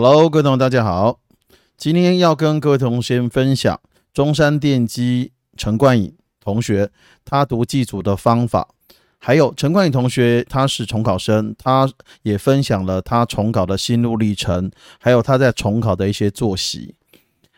Hello，各位同学，大家好。今天要跟各位同学分享中山电机陈冠颖同学他读技组的方法，还有陈冠颖同学他是重考生，他也分享了他重考的心路历程，还有他在重考的一些作息。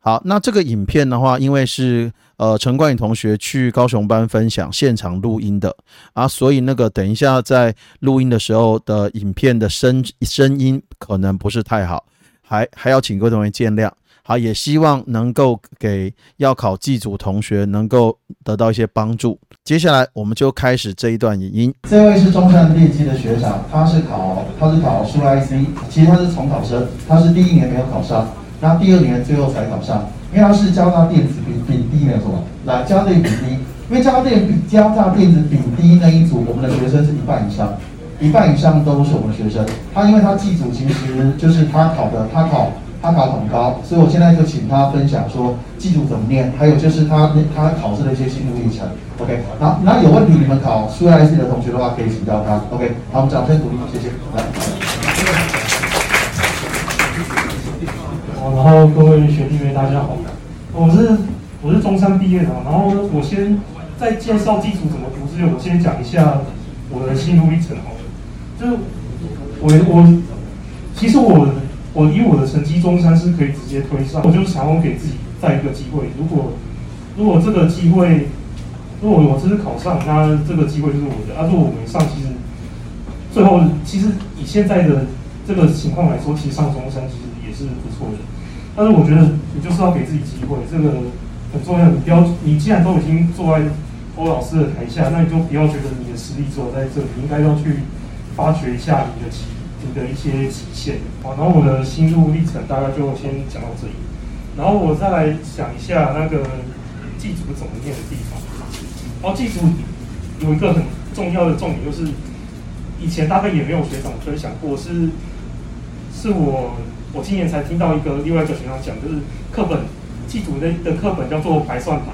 好，那这个影片的话，因为是呃陈冠颖同学去高雄班分享现场录音的啊，所以那个等一下在录音的时候的影片的声声音可能不是太好。还还要请各位同学见谅，好，也希望能够给要考技组同学能够得到一些帮助。接下来我们就开始这一段语音。这位是中山电机的学长，他是考他是考数 IC，其实他是重考生，他是第一年没有考上，那第二年最后才考上，因为他是交大电子丙丙低没有错，来交大电子丙低，因为交大电交大电子丙低那一组，我们的学生是一半以上。一半以上都是我们学生，他因为他记组其实就是他考的，他考他考很高，所以我现在就请他分享说记组怎么念，还有就是他他考试的一些心路历程。OK，好，那有问题你们考苏 IC 的同学的话可以请教他。OK，好，我们掌声鼓励，谢谢。来，好，然后各位学弟妹大家好，我是我是中山毕业的，然后我先在介绍基础怎么读之前，我先讲一下我的心路历程哦。就是我我其实我我以我的成绩，中山是可以直接推上。我就是想要给自己再一个机会。如果如果这个机会，如果我真是考上，那这个机会就是我的。啊，如果我没上，其实最后其实以现在的这个情况来说，其实上中山其实也是不错的。但是我觉得你就是要给自己机会，这个很重要。你不要，你既然都已经坐在欧老师的台下，那你就不要觉得你的实力只有在这里，应该要去。发掘一下你的极你的一些极限，好，然后我的心路历程大概就先讲到这里，然后我再来讲一下那个祭祖怎么念的地方。然后祭祖有一个很重要的重点，就是以前大概也没有学长分享过，是是我我今年才听到一个另外一个学长讲，就是课本祭祖的的课本叫做排算盘。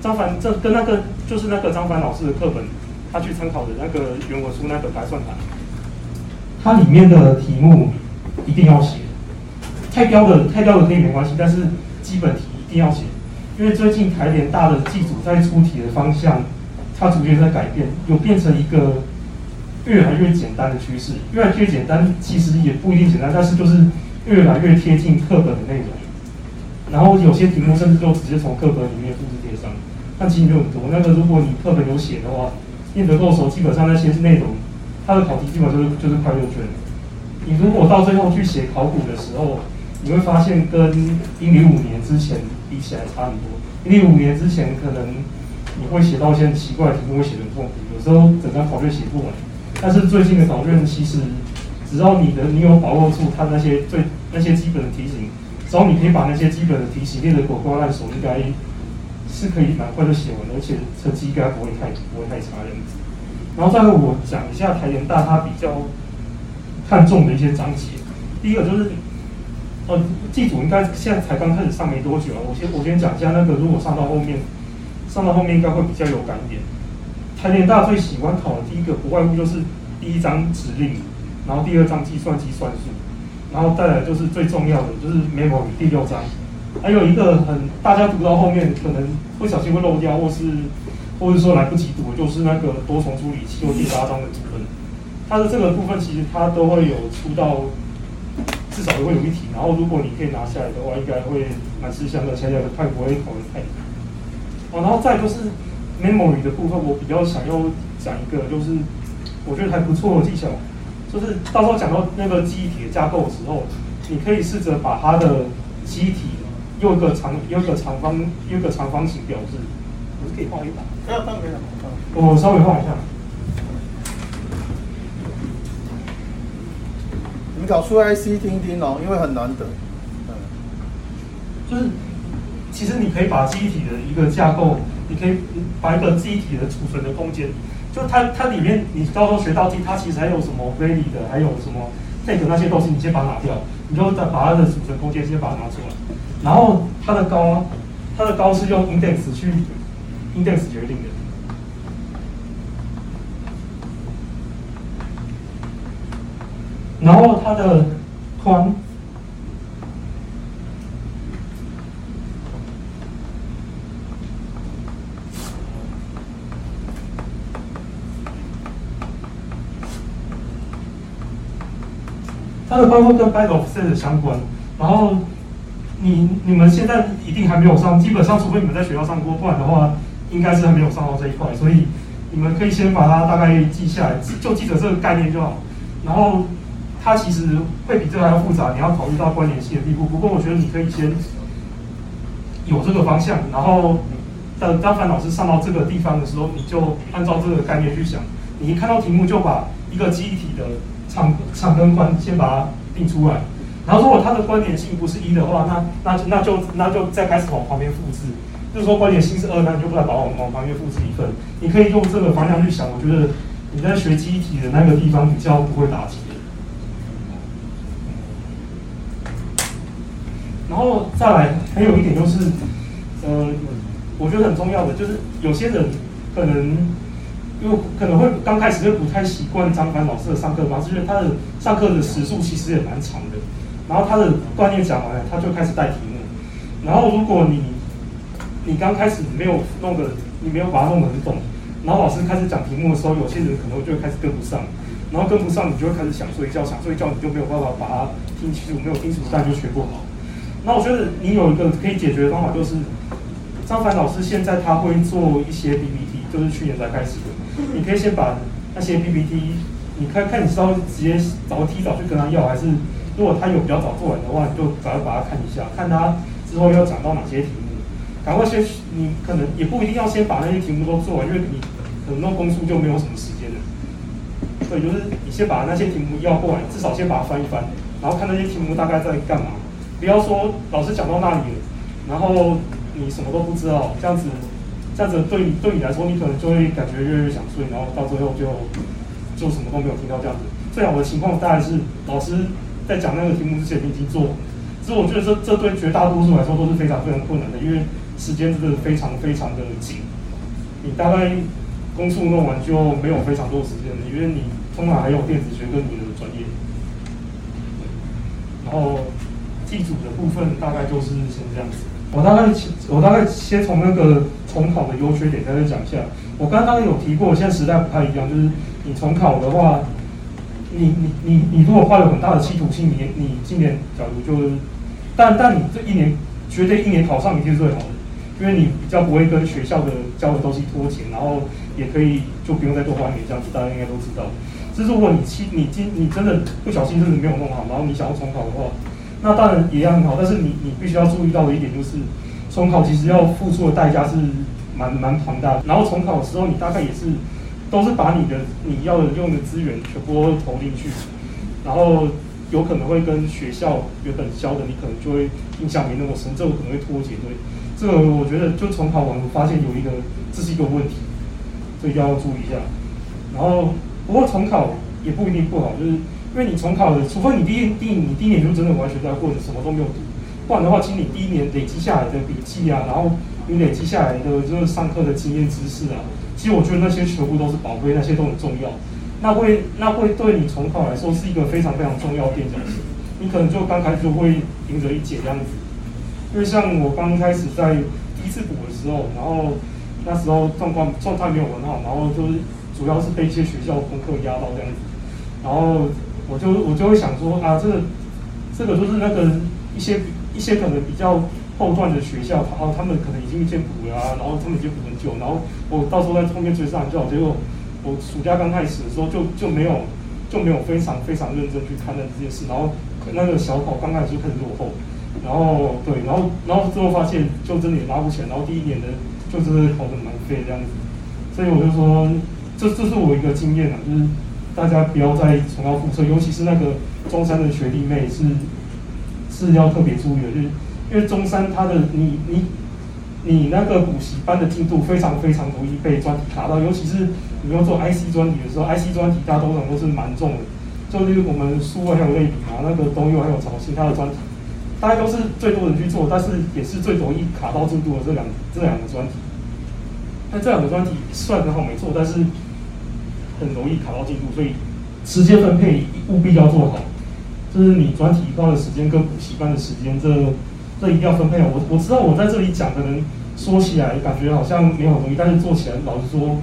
张凡这跟那个就是那个张凡老师的课本。他去参考的那个原文书那本白算盘，它里面的题目一定要写，太刁的太刁的可以没关系，但是基本题一定要写，因为最近台联大的记组在出题的方向，它逐渐在改变，有变成一个越来越简单的趋势，越来越简单其实也不一定简单，但是就是越来越贴近课本的内容，然后有些题目甚至就直接从课本里面复制贴上，但其实没有很多，那个如果你课本有写的话。念得够熟，基本上那些内容，它的考题基本上就是就是快六卷。你如果到最后去写考古的时候，你会发现跟一零五年之前比起来差很多。一零五年之前可能你会写到一些奇怪的题目，会写得很痛苦，有时候整张考卷写不完。但是最近的考卷其实，只要你的你有把握住它那些最那些基本的题型，只要你可以把那些基本的题型练得滚瓜烂熟，应该。是可以蛮快就写完，而且成绩应该不会太不会太差样子。然后再来我讲一下台联大他比较看重的一些章节。第一个就是，呃，祭祖应该现在才刚开始上没多久啊。我先我先讲一下那个，如果上到后面，上到后面应该会比较有感点。台联大最喜欢考的第一个不外乎就是第一章指令，然后第二章计算机算术，然后再来就是最重要的就是 memory 第六章。还有一个很大家读到后面可能不小心会漏掉，或是或者说来不及读，就是那个多重处理器或第八章的部分。它的这个部分其实它都会有出到，至少都会有一题。然后如果你可以拿下来的话，应该会蛮吃香的，前两个太不会考的太难。哦，然后再就是 memory 的部分，我比较想要讲一个，就是我觉得还不错的技巧，就是到时候讲到那个记忆体的架构的时候，你可以试着把它的记忆体。有一个长，有一个长方，有一个长方形表示，我是可以画一把。不要放，不要我稍微画一下。你们搞出 IC 听听哦，因为很难得。嗯，就是其实你可以把记忆体的一个架构，你可以把一个记忆体的储存的空间，就它它里面你到时候学到记，它其实还有什么 v a l y 的，还有什么 take 那些东西，你先把它拿掉，你就再把它的组成空间先把它拿出来。然后它的高，它的高是用 index 去 index 决定的。然后它的宽，它的包括跟 Byte Offset 相关，然后你你们现在一定还没有上，基本上除非你们在学校上过，不然的话应该是还没有上到这一块，所以你们可以先把它大概记下来，就记着这个概念就好。然后它其实会比这个还要复杂，你要考虑到关联性的地步。不过我觉得你可以先有这个方向，然后等当凡老师上到这个地方的时候，你就按照这个概念去想。你一看到题目就把一个记忆体的长长跟宽先把它定出来，然后如果它的关联性不是一的话，那那就那就那就再开始往旁边复制。就是说关联性是二，那你就不再把往往旁边复制一份。你可以用这个方向去想，我觉得你在学记忆体的那个地方比较不会打结。然后再来还有一点就是，呃，我觉得很重要的就是有些人可能。因为可能会刚开始会不太习惯张凡老师的上课方式，因为他的上课的时数其实也蛮长的。然后他的观念讲完了，他就开始带题目。然后如果你你刚开始没有弄的，你没有把它弄得很懂，然后老师开始讲题目的时候，有些人可能就会开始跟不上。然后跟不上，你就会开始想睡觉，想睡觉你就没有办法把它听清楚，没有听清楚，但就学不好。那我觉得你有一个可以解决的方法，就是张凡老师现在他会做一些 PPT，就是去年才开始的。你可以先把那些 PPT，你看看你是要直接找提早去跟他要，还是如果他有比较早做完的话，你就赶快把它看一下，看他之后要讲到哪些题目，赶快先，你可能也不一定要先把那些题目都做完，因为你可能那公数就没有什么时间了。对，就是你先把那些题目要过来，至少先把它翻一翻，然后看那些题目大概在干嘛，不要说老师讲到那里了，然后你什么都不知道，这样子。这样子对你对你来说，你可能就会感觉越来越想睡，然后到最后就就什么都没有听到这样子。最好的情况当然是老师在讲那个题目之前你已经做，其实我觉得这这对绝大多数来说都是非常非常困难的，因为时间真的非常非常的紧。你大概公数弄完就没有非常多时间了，因为你通常还有电子学跟你的专业。然后地主的部分大概就是先这样子。我大概我大概先从那个重考的优缺点在这讲一下。我刚刚有提过，现在时代不太一样，就是你重考的话，你你你你如果抱有很大的企图心，你你今年假如就是，但但你这一年绝对一年考上一定是最好的，因为你比较不会跟学校的教的东西脱节，然后也可以就不用再多花一年这样子，大家应该都知道。就是如果你期你今你真的不小心真的没有弄好，然后你想要重考的话。那当然也很好，但是你你必须要注意到的一点就是，重考其实要付出的代价是蛮蛮庞大的。然后重考的时候，你大概也是都是把你的你要的用的资源全部都投进去，然后有可能会跟学校原本教的你可能就会印象没那么深，这个可能会脱节。对，这个我觉得就重考完发现有一个这是一个问题，所以要注意一下。然后不过重考也不一定不好，就是。因为你重考的，除非你第一第你第一年就真的完全在混，什么都没有读，不然的话，其实你第一年累积下来的笔记啊，然后你累积下来的就是上课的经验知识啊，其实我觉得那些全部都是宝贝，那些都很重要。那会那会对你重考来说是一个非常非常重要垫脚石。你可能就刚开始就会赢着一解这样子。因为像我刚开始在第一次补的时候，然后那时候状况状态没有很好，然后就是主要是被一些学校功课压到这样子，然后。我就我就会想说啊，这个这个就是那个一些一些可能比较后段的学校，然后他们可能已经先补了啊，然后他们已经补很久，然后我到时候在后面追上就好。结果我暑假刚开始的时候就就没有就没有非常非常认真去看待这件事，然后那个小考刚开始就开始落后，然后对，然后然后之后发现就真的也拉不起来，然后第一年的就真的考得蛮废这样子，所以我就说这这是我一个经验啊，就是。大家不要再重蹈覆辙，尤其是那个中山的学弟妹是是要特别注意的，就是因为中山他的你你你那个补习班的进度非常非常容易被专题卡到，尤其是你要做 IC 专题的时候，IC 专题大多数都是蛮重的，就例如我们数位还有类比嘛，那个东优还有潮信，他的专题大家都是最多人去做，但是也是最容易卡到进度的这两这两个专题。那这两个专题算很好没错，但是。很容易卡到进度，所以时间分配务必要做好。就是你转体班的时间跟补习班的时间，这这一定要分配好。我我知道我在这里讲，可能说起来感觉好像没有容易，但是做起来老实说，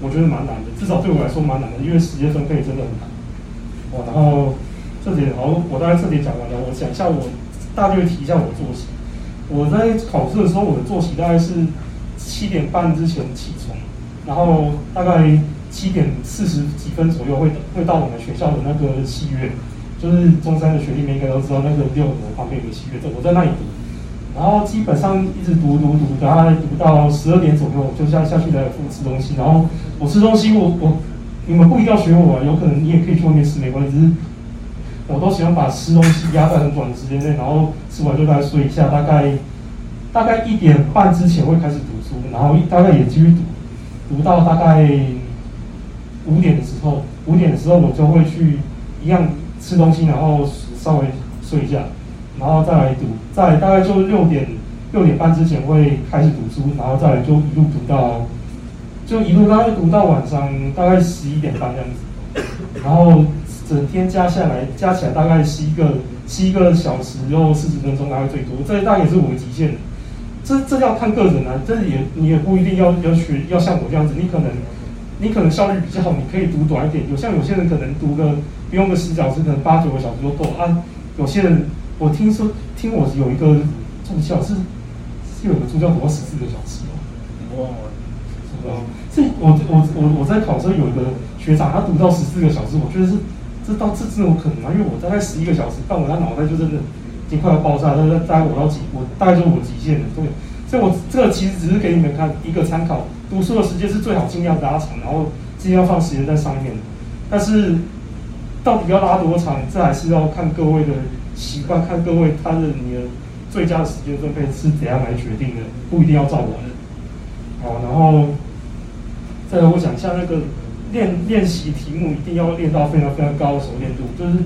我觉得蛮难的。至少对我来说蛮难的，因为时间分配真的很难。哦，然后这点好，我大概这点讲完了。我讲一下我大略提一下我的作息。我在考试的时候，我的作息大概是七点半之前起床，然后大概七点四十几分左右会会到我们学校的那个戏院，就是中山的学弟妹应该都知道那个六楼旁边有个戏院，我在那里读。然后基本上一直读读读，然后读到十二点左右就下下去来复吃东西。然后我吃东西，我我你们不一定要学我啊，有可能你也可以去外面吃，没关系。我都喜欢把吃东西压在很短的时间内，然后吃完就大概睡一下，大概大概一点半之前会开始读书，然后大概也继续读，读到大概五点的时候，五点的时候我就会去一样吃东西，然后稍微睡一下。然后再来读，再大概就六点六点半之前会开始读书，然后再来就一路读到，就一路大概读到晚上大概十一点半这样子，然后整天加下来加起来大概十一个七个小时又四十分钟大概最多，这大概也是我的极限。这这要看个人啊，这也你也不一定要要学要像我这样子，你可能你可能效率比较好，你可以读短一点，有像有些人可能读个不用个十小时，可能八九个小时就够啊，有些人。我听说，听我有一个助教是，是有个助教读十四个小时哦。哇，是吧？这我我我我在考试有一个学长，他读到十四个小时，我觉得是这到这这有可能啊？因为我大概十一个小时，但我他脑袋就真的已经快要爆炸，了。大概我到极，我大概就是我极限了。对，所以我这个其实只是给你们看一个参考，读书的时间是最好尽量拉长，然后尽量放时间在上面。但是到底要拉多长，这还是要看各位的。习惯看各位他的你的最佳的时间分配是怎样来决定的，不一定要照我的。好，然后再来我讲一下那个练练习题目，一定要练到非常非常高的熟练度。就是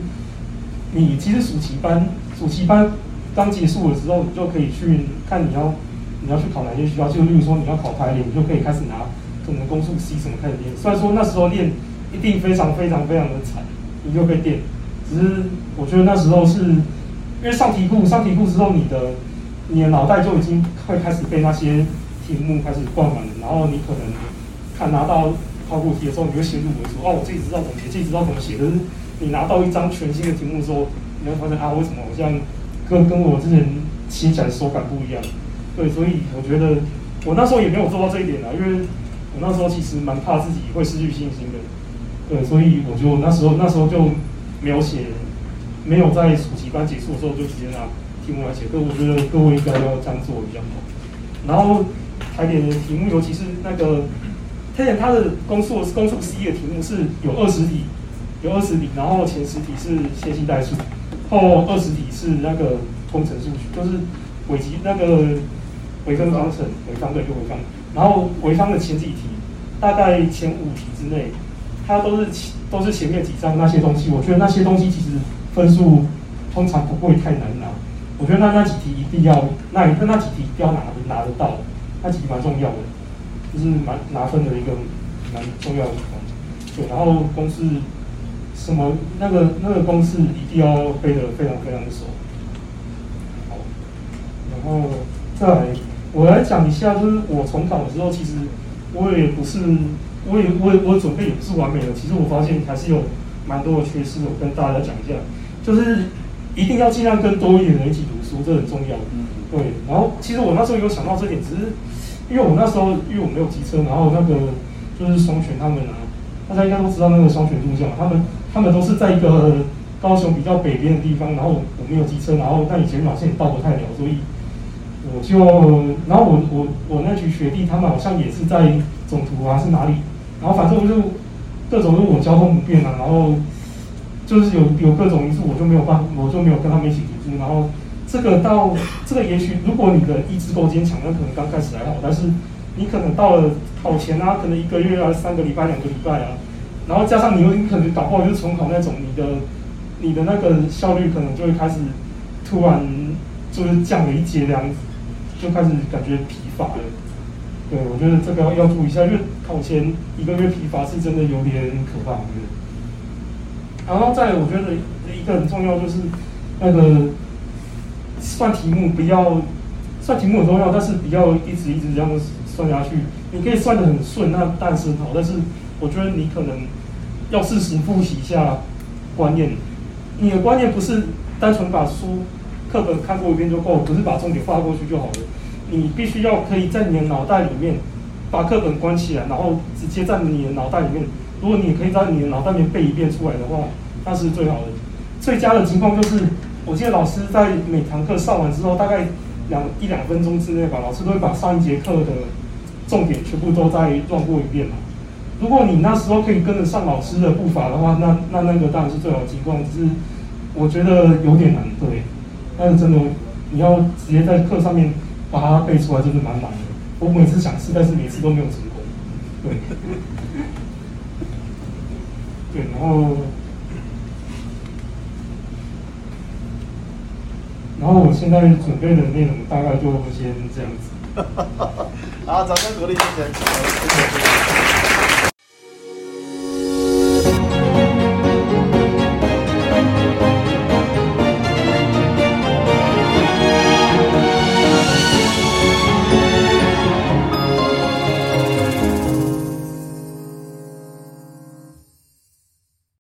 你其实暑期班暑期班刚结束的时候，你就可以去看你要你要去考哪些学校，就例如说你要考台联，你就可以开始拿可能公数 C 什么开始练。虽然说那时候练一定非常非常非常的惨，你就被电。只是我觉得那时候是，因为上题库上题库之后，你的你的脑袋就已经会开始被那些题目开始灌满了，然后你可能看拿到考古题的时候，你会先入为主，哦，我自己知道怎么写，自己知道怎么写。可是你拿到一张全新的题目的时候，你会发现啊，为什么好像跟跟我之前写起来手感不一样？对，所以我觉得我那时候也没有做到这一点啊，因为我那时候其实蛮怕自己会失去信心的。对，所以我就那时候那时候就。没有写，没有在暑期班结束的时候就直接拿题目来写，可我觉得各位应该要这样做比较好。然后台点的题目，尤其是那个台点它的公数公数 C 的题目是有二十题，有二十题，然后前十题是线性代数，后二十题是那个工程数学，就是微积那个微分方程，微方对，就微方。然后微方的前几题，大概前五题之内。它都是前都是前面几张那些东西，我觉得那些东西其实分数通常不会太难拿。我觉得那那几题一定要，那那那几题一定要拿拿得到，那几题蛮重要的，就是蛮拿分的一个蛮重要的地方。对，然后公式什么那个那个公式一定要背得非常非常的熟。好，然后再来我来讲一下，就是我重考的时候，其实我也不是。我也我我准备也不是完美的，其实我发现还是有蛮多的缺失，我跟大家讲一下，就是一定要尽量跟多一点人一起读书，这很重要。嗯，对。然后其实我那时候有想到这点，只是因为我那时候因为我没有机车，然后那个就是双全他们啊，大家应该都知道那个双全路线嘛，他们他们都是在一个高雄比较北边的地方，然后我没有机车，然后但以前马线也到不太了，所以我就然后我我我那群学弟他们好像也是在总图啊是哪里？然后反正我就各种因为我交通不便啊，然后就是有有各种因素，我就没有办，我就没有跟他们一起读书。然后这个到这个也许，如果你的意志够坚强，那可能刚开始还好。但是你可能到了考前啊，可能一个月啊、三个礼拜、两个礼拜啊，然后加上你又你可能搞不好就重考那种，你的你的那个效率可能就会开始突然就是降了一阶这样子，就开始感觉疲乏了。对，我觉得这个要注意一下，因为考前一个月疲乏是真的有点可怕。然后再，我觉得一个很重要就是那个算题目不要算题目很重要，但是不要一直一直这样算下去。你可以算的很顺，那但是好。但是我觉得你可能要适时复习一下观念，你的观念不是单纯把书课本看过一遍就够，不是把重点画过去就好了。你必须要可以在你的脑袋里面把课本关起来，然后直接在你的脑袋里面。如果你可以在你的脑袋里面背一遍出来的话，那是最好的。最佳的情况就是，我记得老师在每堂课上完之后，大概两一两分钟之内吧，老师都会把上一节课的重点全部都再乱过一遍嘛。如果你那时候可以跟得上老师的步伐的话，那那那个当然是最好的情况。只是我觉得有点难，对。但是真的，你要直接在课上面把它背出来，真的蛮难的。我每次想试，但是每次都没有成功。对。对，然后。然后我现在准备的内容大概就先这样子。好，掌声鼓励，一下。